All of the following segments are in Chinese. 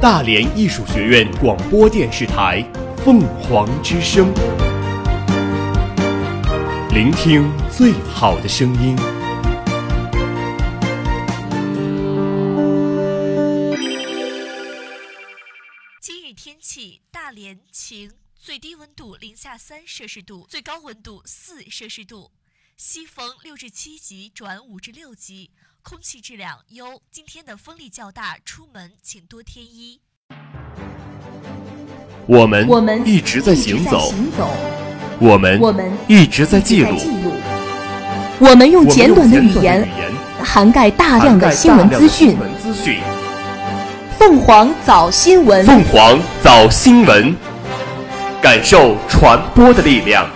大连艺术学院广播电视台凤凰之声，聆听最好的声音。今日天气：大连晴，最低温度零下三摄氏度，最高温度四摄氏度，西风六至七级转五至六级。空气质量优，今天的风力较大，出门请多添衣。我们我们一直在行走，行走，我们我们一直在记录，我们用我们简短的语言言涵盖大量的新闻资讯。涵盖大量的新闻资讯。凤凰早新闻，凤凰早新闻，感受传播的力量。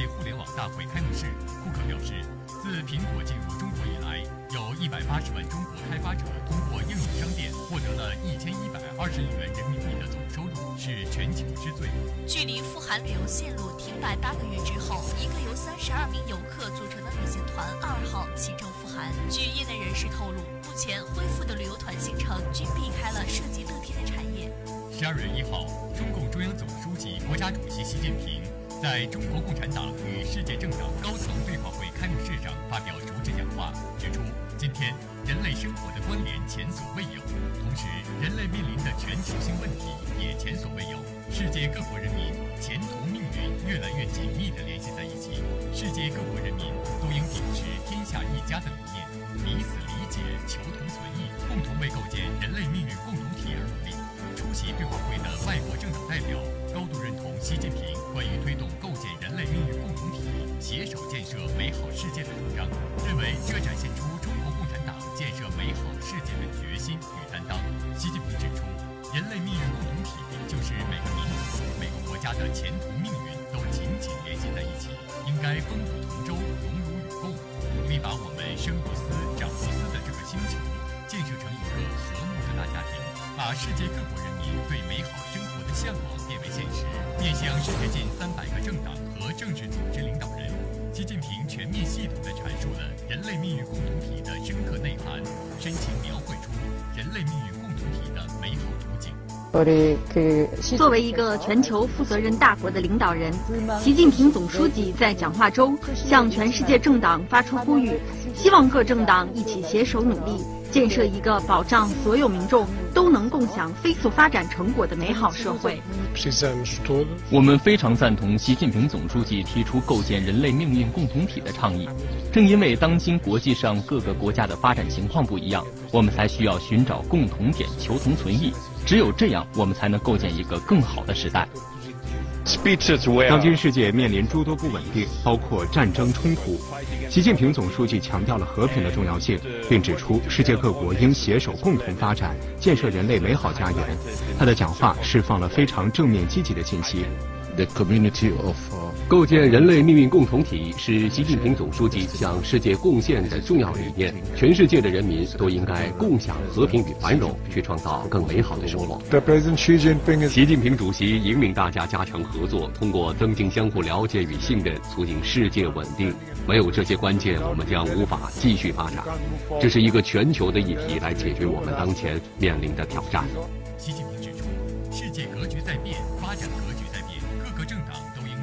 界互联网大会开幕式。库克表示，自苹果进入中国以来，有一百八十万中国开发者通过应用商店获得了一千一百二十亿元人民币的总收入，是全球之最。距离富含旅游线路停摆八个月之后，一个由三十二名游客组成的旅行团二号启程富含。据业内人士透露，目前恢复的旅游团行程均避开了涉及乐天的产业。十二月一号，中共中央总书记、国家主席习近平在中国共产党与世界政党高层对话会开幕式上发表主旨讲话，指出今天人类生活的关联前所未有，同时人类面临的全球性问题也前所未有。世界各国人民前途命运越来越紧密地联系在一起，世界各国人民都应秉持天下一家的理念，彼此理解、求同存异，共同为构建人类命。对话会的外国政党代表高度认同习近平关于推动构建人类命运共同体、携手建设美好世界的主张，认为这展现出中国共产党建设美好世界的决心与担当。习近平指出，人类命运共同体就是每个民族、每个国家的前途命运都紧紧联系在一起，应该风雨同舟、荣辱与共，努力把我们生于斯、长于斯的这个星球建设成一个和睦的大家庭。把世界各国人民对美好生活的向往变为现实，面向世界近三百个政党和政治组织领导人，习近平全面系统地阐述了人类命运共同体的深刻内涵，深情描绘出人类命运共同体的美好图景。作为一个全球负责任大国的领导人，习近平总书记在讲话中向全世界政党发出呼吁，希望各政党一起携手努力，建设一个保障所有民众都能共享飞速发展成果的美好社会。我们非常赞同习近平总书记提出构建人类命运共同体的倡议。正因为当今国际上各个国家的发展情况不一样，我们才需要寻找共同点，求同存异。只有这样，我们才能构建一个更好的时代。当今世界面临诸多不稳定，包括战争冲突。习近平总书记强调了和平的重要性，并指出世界各国应携手共同发展，建设人类美好家园。他的讲话释放了非常正面积极的信息。The community of 构建人类命运共同体是习近平总书记向世界贡献的重要理念。全世界的人民都应该共享和平与繁荣，去创造更美好的生活。习近平主席引领大家加强合作，通过增进相互了解与信任，促进世界稳定。没有这些关键，我们将无法继续发展。这是一个全球的议题，来解决我们当前面临的挑战。习近平指出，世界格局在变，发展格局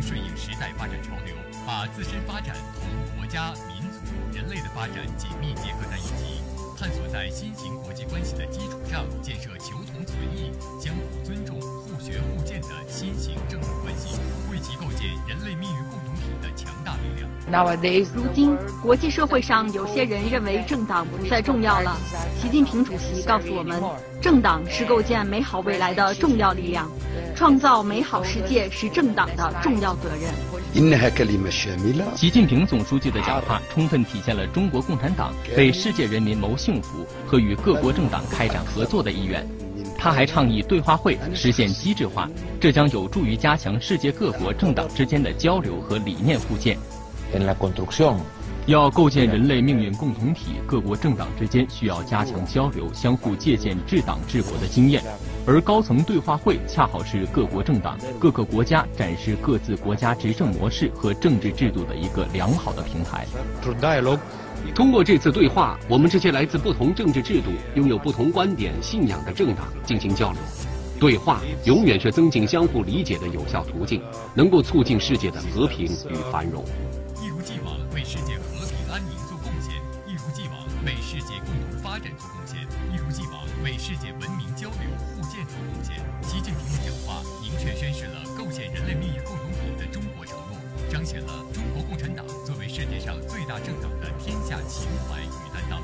顺应时代发展潮流，把自身发展同国家、民族、人类的发展紧密结合在一起，探索在新型国际关系的基础上建设求同存异、相互尊重、互学互鉴的新型政治关系，为其构建人类命运共。如今，国际社会上有些人认为政党不再重要了。习近平主席告诉我们，政党是构建美好未来的重要力量，创造美好世界是政党的重要责任。习近平总书记的讲话充分体现了中国共产党为世界人民谋幸福和与各国政党开展合作的意愿。他还倡议对话会实现机制化，这将有助于加强世界各国政党之间的交流和理念互鉴。要构建人类命运共同体，各国政党之间需要加强交流，相互借鉴治党治国的经验。而高层对话会恰好是各国政党、各个国家展示各自国家执政模式和政治制度的一个良好的平台。通过这次对话，我们这些来自不同政治制度、拥有不同观点、信仰的政党进行交流。对话永远是增进相互理解的有效途径，能够促进世界的和平与繁荣。显了中国共产党作为世界上最大政党的。天下情怀与担当。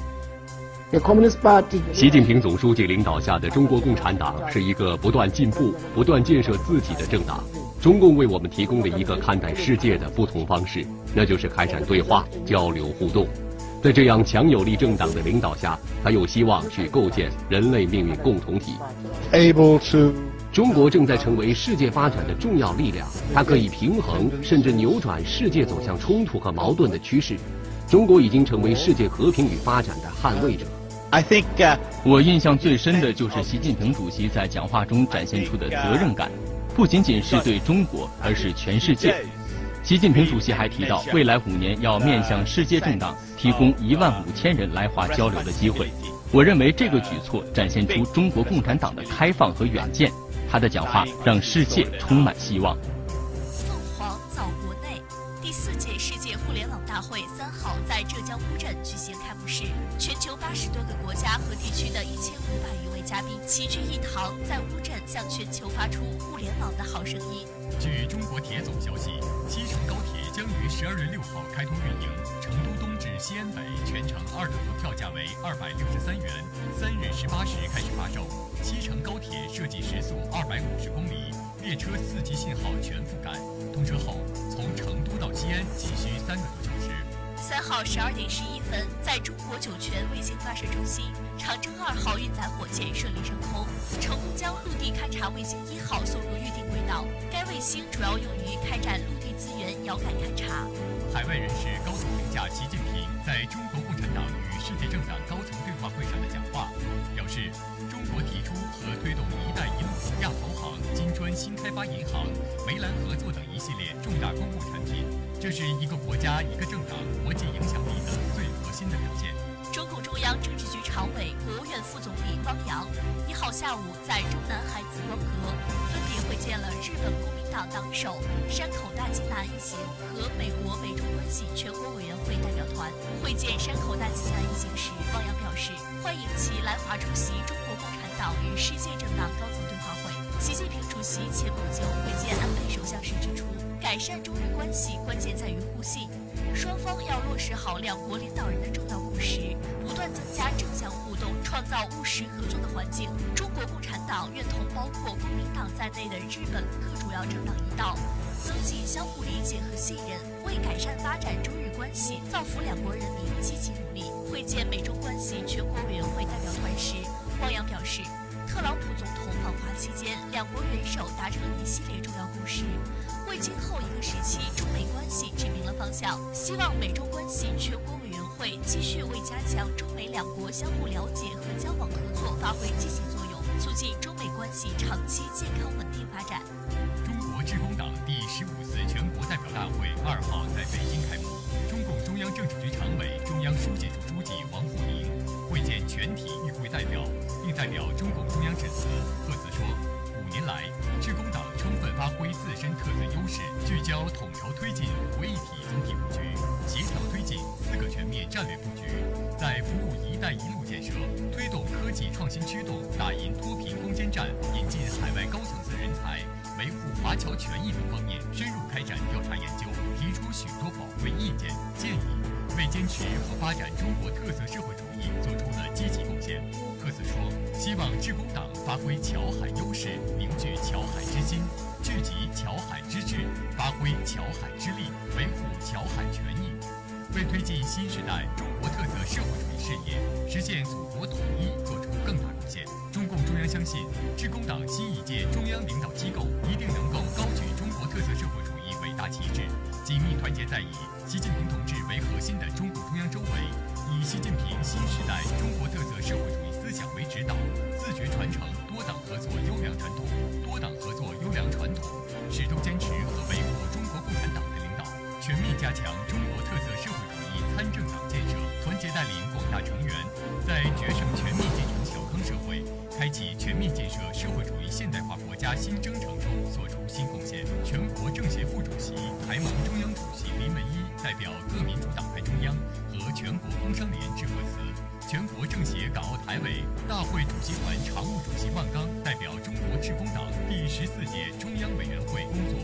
习近平总书记领导下的中国共产党是一个不断进步、不断建设自己的政党。中共为我们提供了一个看待世界的不同方式，那就是开展对话、交流、互动。在这样强有力政党的领导下，他有希望去构建人类命运共同体。中国正在成为世界发展的重要力量，它可以平衡甚至扭转世界走向冲突和矛盾的趋势。中国已经成为世界和平与发展的捍卫者。I think，我印象最深的就是习近平主席在讲话中展现出的责任感，不仅仅是对中国，而是全世界。习近平主席还提到，未来五年要面向世界政党提供一万五千人来华交流的机会。我认为这个举措展现出中国共产党的开放和远见。他的讲话让世界充满希望。凤凰早国内第四届世界互联网大会三号在浙江乌镇举行开幕式，全球八十多个国家和地区的一千五百余位嘉宾齐聚一堂，在乌镇向全球发出互联网的好声音。据中国铁总消息，西成高铁将于十二月六号开通运营，成都东西安北全程二等票价为二百六十三元，三日十八时开始发售。西成高铁设计时速二百五十公里，列车四 G 信号全覆盖，通车后从成都到西安仅需三个多小时。三号十二点十一分，在中国酒泉卫星发射中心，长征二号运载火箭顺利升空，成功将陆地勘察卫星一号送入预定轨道。该卫星主要用于开展陆地资源遥感勘察。海外人士高度评价习近平在中国共产党与世界政党高层对话会上的讲话，表示中国提出和推动“一带一路”、亚投行、金砖新开发银行、梅兰合作等一系列重大公共产品。这是一个国家、一个政党国际影响力的最核心的表现。中共中央政治局常委、国务院副总理汪洋一号下午在中南海紫光阁分别会见了日本国民党党首山口大吉男一行和美国美中关系全国委员会代表团。会见山口大吉男一行时，汪洋表示欢迎其来华出席中国共产党与世界政党高层对话会。习近平主席前不久会见安倍首相时指出。改善中日关系关键在于互信，双方要落实好两国领导人的重要共识，不断增加正向互动，创造务实合作的环境。中国共产党愿同包括国民党在内的日本各主要政党一道，增进相互理解和信任，为改善发展中日关系、造福两国人民积极努力。会见美中关系全国委员会代表团时，汪洋表示，特朗普总统访华期间，两国元首达成一系列重要共识。为今后一个时期中美关系指明了方向，希望美中关系全国委员会继续为加强中美两国相互了解和交往合作发挥积极作用，促进中美关系长期健康稳定发展。中国致公党第十五次全国代表大会二号在北京开幕，中共中央政治局常委、中央书记处书记王沪宁会见全体与会代表，并代表中共中央致辞，贺词说：五年来，致公。充分发挥自身特色优势，聚焦统筹推进五位一体总体布局，协调推进四个全面战略布局，在服务“一带一路”建设、推动科技创新驱动、打赢脱贫攻坚战、引进海外高层次人才、维护华侨权益等方面深入开展调查研究，提出许多宝贵意见建议，为坚持和发展中国特色社会主义。做出了积极贡献。贺四说：“希望致公党发挥侨海优势，凝聚侨海之心，聚集侨海之智，发挥侨海之力，维护侨海权益。”为推进新时代中国特色社会主义事业，实现祖国统一做出更大贡献，中共中央相信，致公党新一届中央领导机构一定能够高举中国特色社会主义伟大旗帜，紧密团结在以习近平同志为核心的中共中央周围，习近平新时代中国特色社会主义思想为指导，自觉传承多党合作优良传统，多党合作优良传统，始终坚持和维护中国共产党的领导，全面加强中国特色社会主义。参政党建设，团结带领广大成员，在决胜全面建成小康社会、开启全面建设社会主义现代化国家新征程中作出新贡献。全国政协副主席、台盟中央代表各民主党派中央和全国工商联致贺词。全国政协港澳台委大会主席团常务主席万钢代表中国致公党第十四届中央委员会工作。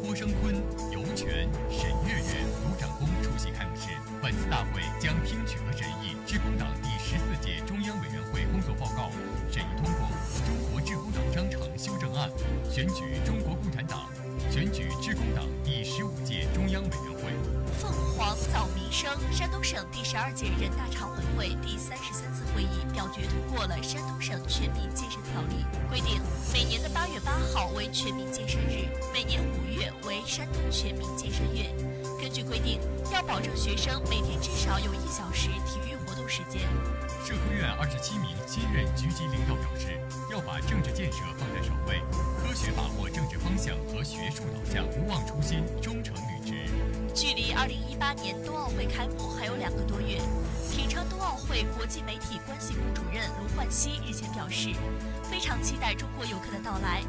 郭声琨、尤权、沈月月、卢长工出席开幕式。本次大会将听取和审议致公党第十四届中央委员会工作报告，审议通过《中国致公党章程》修正案，选举中国共产党，选举致公党第十五届中央委员会。凤凰早民生，山东省第十二届人大常委会第三十三次会议表决通过了《山东省全民健身条例》，规定每年的八月八号为全民健身日，每年五月为山东全民健身月。根据规定，要保证学生每天至少有一小时体育活动时间。社科院二十七名新任局级领导表示，要把政治建设放在首位，科学把握政治方向和学术导向，不忘初心，忠诚履职。距离二零一八年冬奥会开幕还有两个多月，平昌冬奥会国际媒体关系部主任卢焕熙日前表示，非常期待中国游客的到来。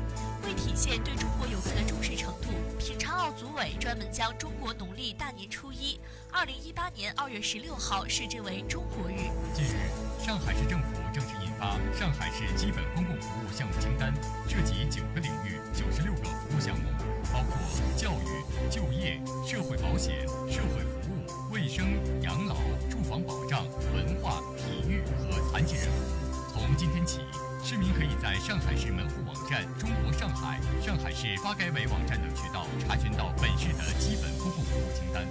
为体现对中国游客的重视程度，平昌奥组委专门将中国农历大年初一，二零一八年二月十六号设置为中国日。近日，上海市政府正式印发《上海市基本公共服务项目清单》，涉及九个领域、九十六个服务项目，包括教育、就业、社会保险、社会服务、卫生、养老、住房保障、文化、体育和残疾人。从今天起。市民可以在上海市门户网站、中国上海、上海市发改委网站等渠道查询到本市的基本公共服务清单。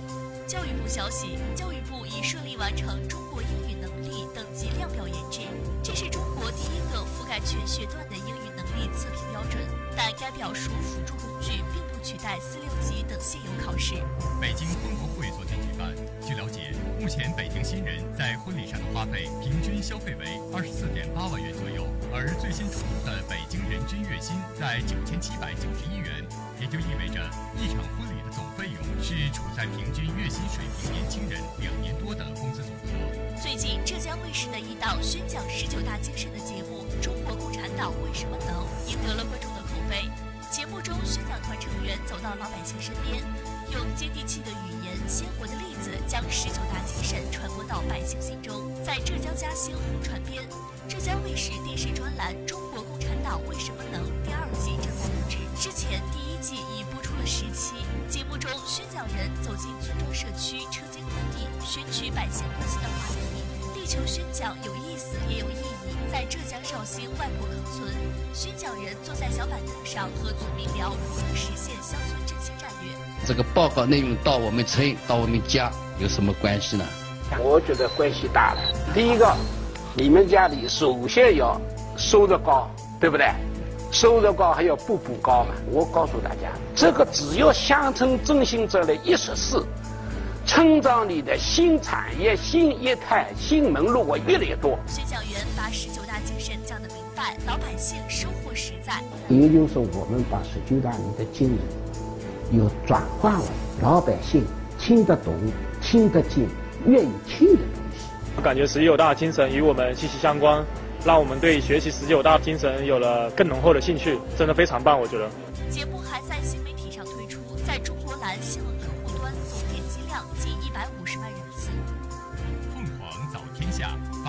教育部消息，教育部已顺利完成中国英语能力等级量表研制，这是中国第一个覆盖全学段的英语能力测评标准。但该表属辅助工具，并不取代四六级等现有考试。北京婚博会昨天举办，据了解，目前北京新人在婚礼上的花费平均消费为二十四点八万元左右。而最新出炉的北京人均月薪在九千七百九十一元，也就意味着一场婚礼的总费用是处在平均月薪水平年轻人两年多的工资总和。最近，浙江卫视的一档宣讲十九大精神的节目《中国共产党为什么能》赢得了观众的口碑。节目中，宣讲团成员走到老百姓身边，用接地气的语言、鲜活的例子，将十九大精神传播到百姓心中。在浙江嘉兴红船边，浙江卫视电视专栏《中国共产党为什么能》第二季正在录制。之前第一季已播出了十期。节目中，宣讲人走进村庄社区，车间工地，选取百姓关心的话题。地球宣讲有意思也有意义。在浙江绍兴外婆坑村，宣讲人坐在小板凳上和村民聊如何实现乡村振兴战略。这个报告内容到我们村、到我们家有什么关系呢？我觉得关系大了。第一个，你们家里首先要收入高，对不对？收入高还要步步高嘛。我告诉大家，这个只要乡村振兴这类一实施，村庄里的新产业、新业态、新门路会越来越多。宣讲员把十九大精神讲得明白，老百姓收获实在。也就是我们把十九大里的精神，又转化为老百姓听得懂、听得进。愿意听的东西。我感觉十九大精神与我们息息相关，让我们对学习十九大精神有了更浓厚的兴趣，真的非常棒，我觉得。节目还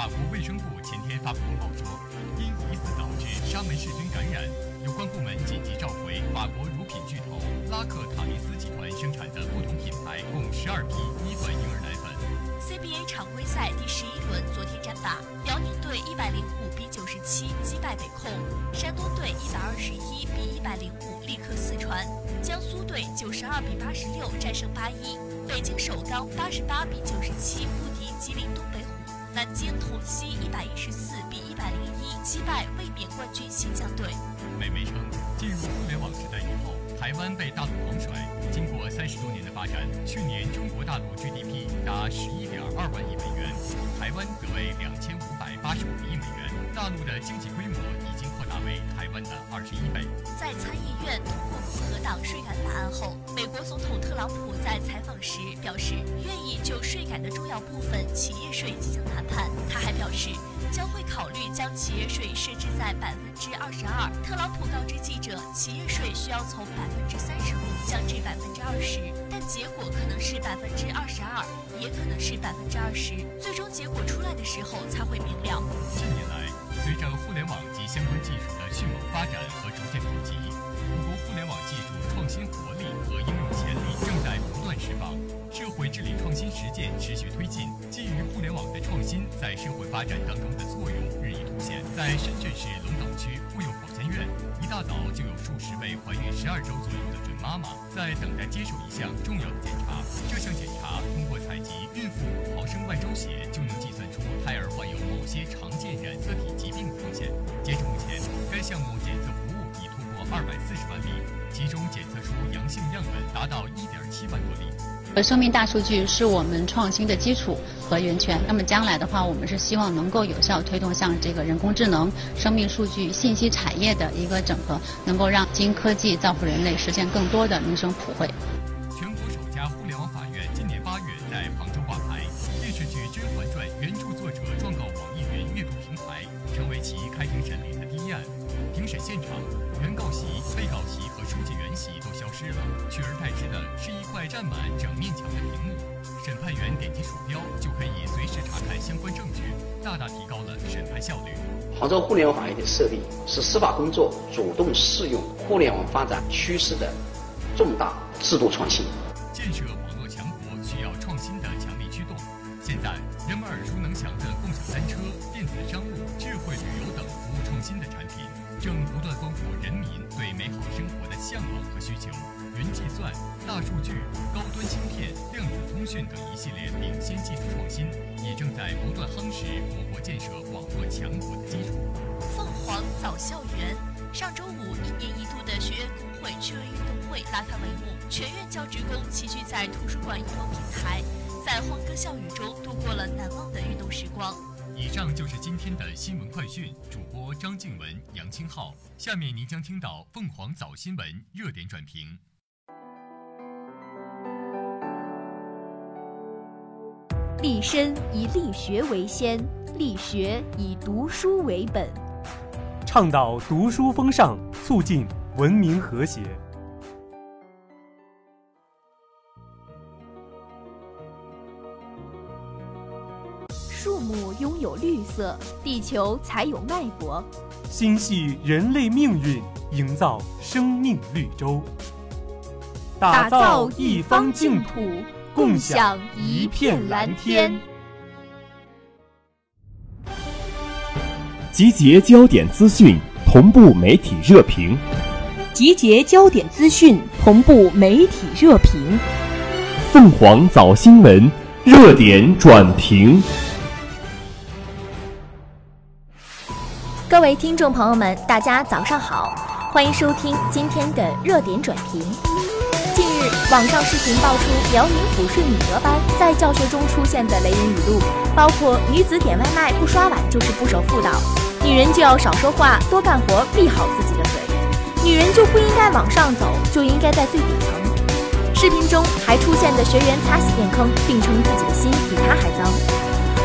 法国卫生部前天发布公告说，因疑似导致沙门氏菌感染，有关部门紧急召回法国乳品巨头拉克塔利斯集团生产的不同品牌共十二批一段婴儿奶粉。CBA 常规赛第十一轮昨天战罢，辽宁队一百零五比九十七击败北控，山东队一百二十一比一百零五力克四川，江苏队九十二比八十六战胜八一，北京首钢八十八比九十七不敌吉林东北虎，南京同曦一百一十四比一百零一击败卫冕冠军新疆队。美媒称，进入互联网时代以后，台湾被大陆狂甩。经过三十多年的发展，去年中国大陆 GDP 达十一点二万亿美元，台湾则为两千五百八十五亿美元。大陆的经济规模为台湾的二十一倍。在参议院通过共和党税改法案后，美国总统特朗普在采访时表示，愿意就税改的重要部分企业税进行谈判。他还表示。将会考虑将企业税设置在百分之二十二。特朗普告知记者，企业税需要从百分之三十五降至百分之二十，但结果可能是百分之二十二，也可能是百分之二十。最终结果出来的时候才会明了。近年来，随着互联网及相关技术的迅猛发展和逐渐普及，我国互联网技术创新活力和应用潜力正在不断释放。社会治理创新实践持续推进，基于互联网的创新在社会发展当中的作用日益凸显。在深圳市龙岗区妇幼保健院，一大早就有数十位怀孕十二周左右的准妈妈在等待接受一项重要的检查。这项检查通过采集孕妇五毫升外周血，就能胎儿患有某些常见染色体疾病的风险。截至目前，该项目检测服务已突破二百四十万例，其中检测出阳性样本达到一点七万多例。生命大数据是我们创新的基础和源泉。那么将来的话，我们是希望能够有效推动像这个人工智能、生命数据、信息产业的一个整合，能够让基因科技造福人类，实现更多的民生普惠。现场，原告席、被告席和书记员席都消失了，取而代之的是一块占满整面墙的屏幕。审判员点击鼠标就可以随时查看相关证据，大大提高了审判效率。杭州互联网法院的设立是司法工作主动适用互联网发展趋势的重大制度创新。建设丰富人民对美好生活的向往和需求。云计算、大数据、高端芯片、量子通讯等一系列领先技术创新，也正在不断夯实我国建设网络强国的基础。凤凰早校园，上周五，一年一度的学院工会趣味运动会拉开帷幕，全院教职工齐聚在图书馆一楼平台，在欢歌笑语中度过了难忘的运动时光。以上就是今天的新闻快讯，主播张静文、杨清浩。下面您将听到凤凰早新闻热点转评。立身以立学为先，立学以读书为本，倡导读书风尚，促进文明和谐。拥有绿色，地球才有脉搏。心系人类命运，营造生命绿洲，打造一方净土，共享一片蓝天。集结焦点资讯，同步媒体热评。集结焦点资讯，同步媒体热评。凤凰早新闻热点转评。各位听众朋友们，大家早上好，欢迎收听今天的热点转评。近日，网上视频爆出辽宁抚顺女德班在教学中出现的雷人语录，包括女子点外卖不刷碗就是不守妇道，女人就要少说话，多干活，闭好自己的嘴，女人就不应该往上走，就应该在最底层。视频中还出现的学员擦洗电坑，并称自己的心比他还脏，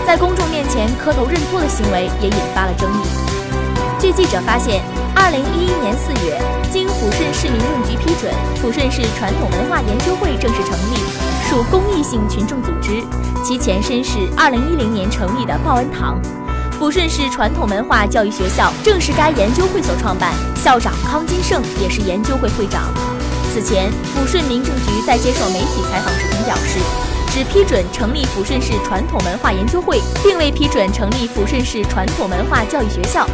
在公众面前磕头认错的行为也引发了争议。据记者发现，二零一一年四月，经抚顺市民政局批准，抚顺市传统文化研究会正式成立，属公益性群众组织。其前身是2010年成立的报恩堂。抚顺市传统文化教育学校正是该研究会所创办，校长康金胜也是研究会会长。此前，抚顺民政局在接受媒体采访时曾表示，只批准成立抚顺市传统文化研究会，并未批准成立抚顺市传统文化教育学校。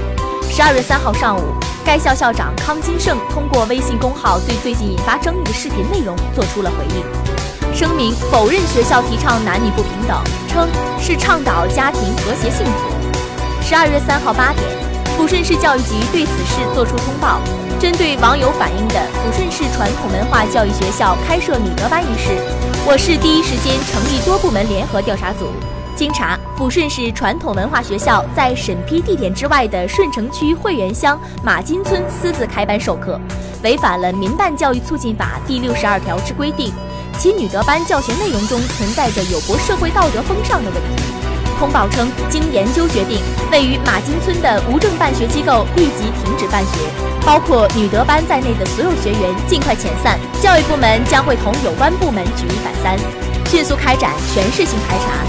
十二月三号上午，该校校长康金胜通过微信公号对最近引发争议的视频内容做出了回应，声明否认学校提倡男女不平等，称是倡导家庭和谐幸福。十二月三号八点，抚顺市教育局对此事作出通报。针对网友反映的抚顺市传统文化教育学校开设女德班一事，我市第一时间成立多部门联合调查组。经查，抚顺市传统文化学校在审批地点之外的顺城区汇源乡马金村私自开班授课，违反了《民办教育促进法》第六十二条之规定，其女德班教学内容中存在着有悖社会道德风尚的问题。通报称，经研究决定，位于马金村的无证办学机构立即停止办学，包括女德班在内的所有学员尽快遣散。教育部门将会同有关部门举一反三，迅速开展全市性排查。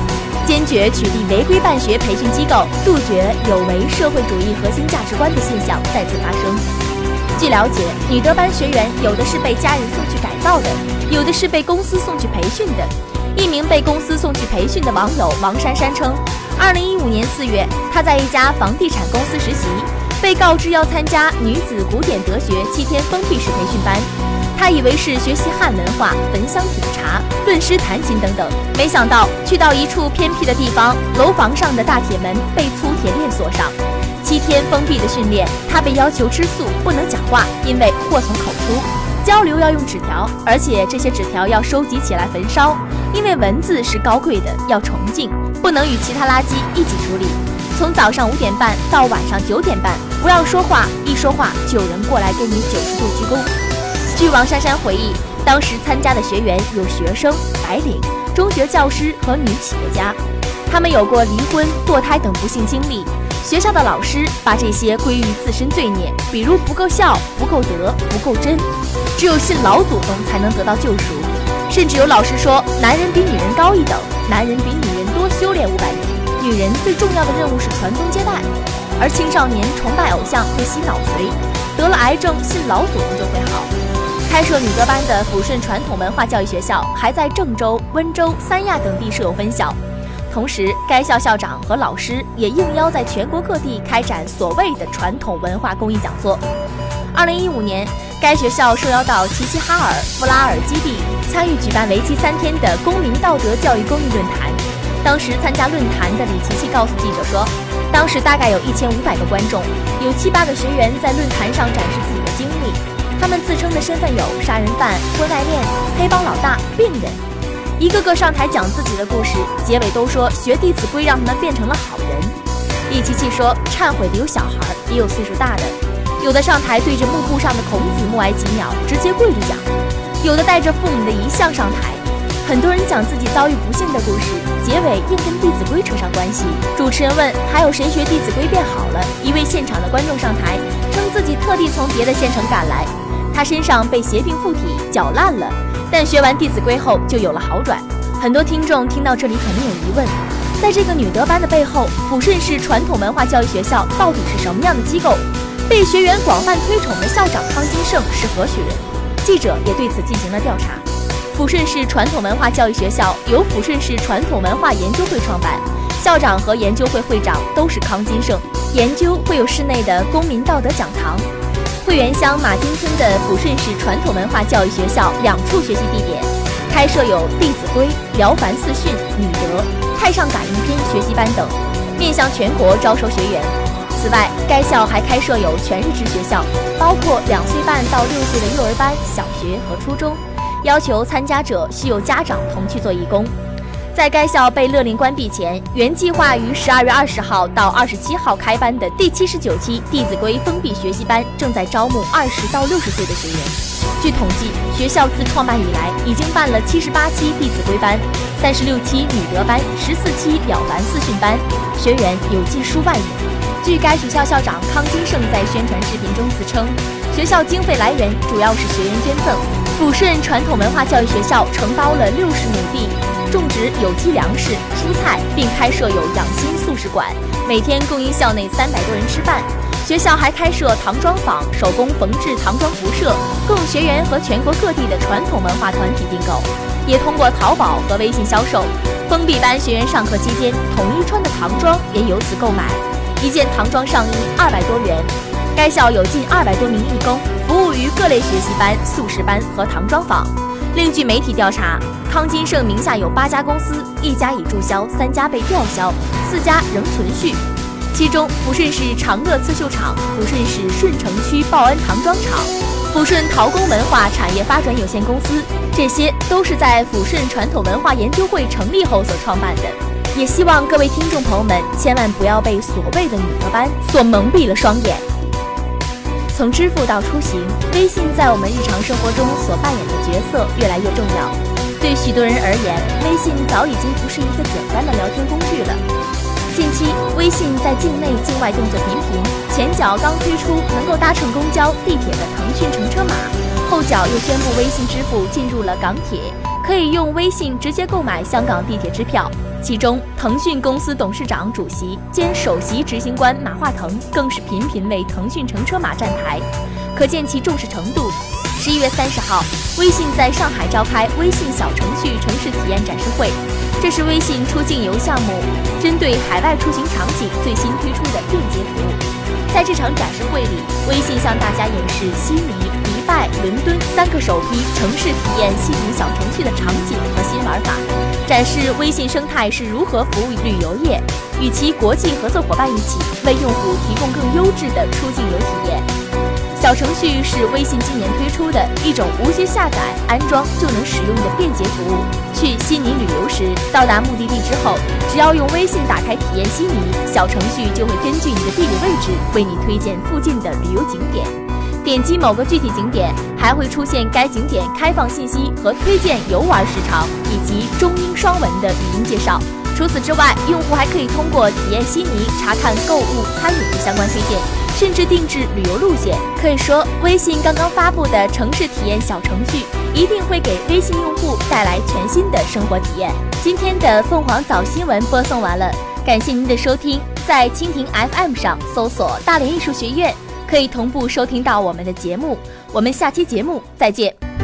坚决取缔违规办学培训机构，杜绝有违社会主义核心价值观的现象再次发生。据了解，女德班学员有的是被家人送去改造的，有的是被公司送去培训的。一名被公司送去培训的网友王珊珊称，二零一五年四月，她在一家房地产公司实习，被告知要参加女子古典德学七天封闭式培训班。她以为是学习汉文化、焚香品茶、论诗弹琴等等，没想到去到一处偏僻的地方，楼房上的大铁门被粗铁链锁上。七天封闭的训练，她被要求吃素，不能讲话，因为祸从口出。交流要用纸条，而且这些纸条要收集起来焚烧，因为文字是高贵的，要崇敬，不能与其他垃圾一起处理。从早上五点半到晚上九点半，不要说话，一说话就有人过来给你九十度鞠躬。据王珊珊回忆，当时参加的学员有学生、白领、中学教师和女企业家，他们有过离婚、堕胎等不幸经历。学校的老师把这些归于自身罪孽，比如不够孝、不够德、不够真，只有信老祖宗才能得到救赎。甚至有老师说，男人比女人高一等，男人比女人多修炼五百年，女人最重要的任务是传宗接代。而青少年崇拜偶像会洗脑髓，得了癌症信老祖宗就会好。开设女德班的抚顺传统文化教育学校，还在郑州、温州、三亚等地设有分校。同时，该校校长和老师也应邀在全国各地开展所谓的传统文化公益讲座。二零一五年，该学校受邀到齐齐哈尔、布拉尔基地参与举办为期三天的公民道德教育公益论坛。当时参加论坛的李琪琪告诉记者说，当时大概有一千五百个观众，有七八个学员在论坛上展示自己的经历。他们自称的身份有杀人犯、婚外恋、黑帮老大、病人，一个个上台讲自己的故事，结尾都说学《弟子规》让他们变成了好人。李琪琪说，忏悔的有小孩，也有岁数大的，有的上台对着幕布上的孔子默哀几秒，直接跪着讲；有的带着父母的遗像上台。很多人讲自己遭遇不幸的故事，结尾硬跟《弟子规》扯上关系。主持人问：“还有谁学《弟子规》变好了？”一位现场的观众上台，称自己特地从别的县城赶来。他身上被邪病附体，脚烂了，但学完《弟子规》后就有了好转。很多听众听到这里肯定有疑问：在这个女德班的背后，抚顺市传统文化教育学校到底是什么样的机构？被学员广泛推崇的校长康金胜是何许人？记者也对此进行了调查。抚顺市传统文化教育学校由抚顺市传统文化研究会创办，校长和研究会会长都是康金胜。研究会有室内的公民道德讲堂。汇源乡马金村的抚顺市传统文化教育学校两处学习地点，开设有《弟子规》《辽凡四训》《女德》《太上感应篇》学习班等，面向全国招收学员。此外，该校还开设有全日制学校，包括两岁半到六岁的幼儿班、小学和初中，要求参加者需有家长同去做义工。在该校被勒令关闭前，原计划于十二月二十号到二十七号开班的第七十九期《弟子规》封闭学习班，正在招募二十到六十岁的学员。据统计，学校自创办以来，已经办了七十八期《弟子规》班、三十六期女德班、十四期了凡四训班，学员有近数万人。据该学校校长康金胜在宣传视频中自称。学校经费来源主要是学员捐赠。抚顺传统文化教育学校承包了六十亩地，种植有机粮食、蔬菜，并开设有养心素食馆，每天供应校内三百多人吃饭。学校还开设唐装坊，手工缝制唐装服饰，供学员和全国各地的传统文化团体订购，也通过淘宝和微信销售。封闭班学员上课期间统一穿的唐装也由此购买，一件唐装上衣二百多元。该校有近二百多名义工。服务于各类学习班、素食班和唐装坊。另据媒体调查，康金盛名下有八家公司，一家已注销，三家被吊销，四家仍存续。其中，抚顺市长乐刺绣厂、抚顺市顺城区报恩唐装厂、抚顺陶工文化产业发展有限公司，这些都是在抚顺传统文化研究会成立后所创办的。也希望各位听众朋友们千万不要被所谓的女德班所蒙蔽了双眼。从支付到出行，微信在我们日常生活中所扮演的角色越来越重要。对许多人而言，微信早已经不是一个简单的聊天工具了。近期，微信在境内、境外动作频频，前脚刚推出能够搭乘公交、地铁的腾讯乘角，又宣布微信支付进入了港铁，可以用微信直接购买香港地铁。支票。其中，腾讯公司董事长、主席兼首席执行官马化腾更是频频为腾讯乘车码站台，可见其重视程度。十一月三十号，微信在上海召开微信小程序城市体验展示会，这是微信出境游项目针对海外出行场景最新推出的便捷服务。在这场展示会里，微信向大家演示悉尼、迪拜、伦敦三个首批城市体验系统小程序的场景和新玩法。展示微信生态是如何服务旅游业，与其国际合作伙伴一起为用户提供更优质的出境游体验。小程序是微信今年推出的一种无需下载、安装就能使用的便捷服务。去悉尼旅游时，到达目的地之后，只要用微信打开体验悉尼，小程序就会根据你的地理位置为你推荐附近的旅游景点。点击某个具体景点，还会出现该景点开放信息和推荐游玩时长，以及中英双文的语音介绍。除此之外，用户还可以通过体验悉尼查看购物、餐饮的相关推荐，甚至定制旅游路线。可以说，微信刚刚发布的城市体验小程序一定会给微信用户带来全新的生活体验。今天的凤凰早新闻播送完了，感谢您的收听，在蜻蜓 FM 上搜索大连艺术学院。可以同步收听到我们的节目，我们下期节目再见。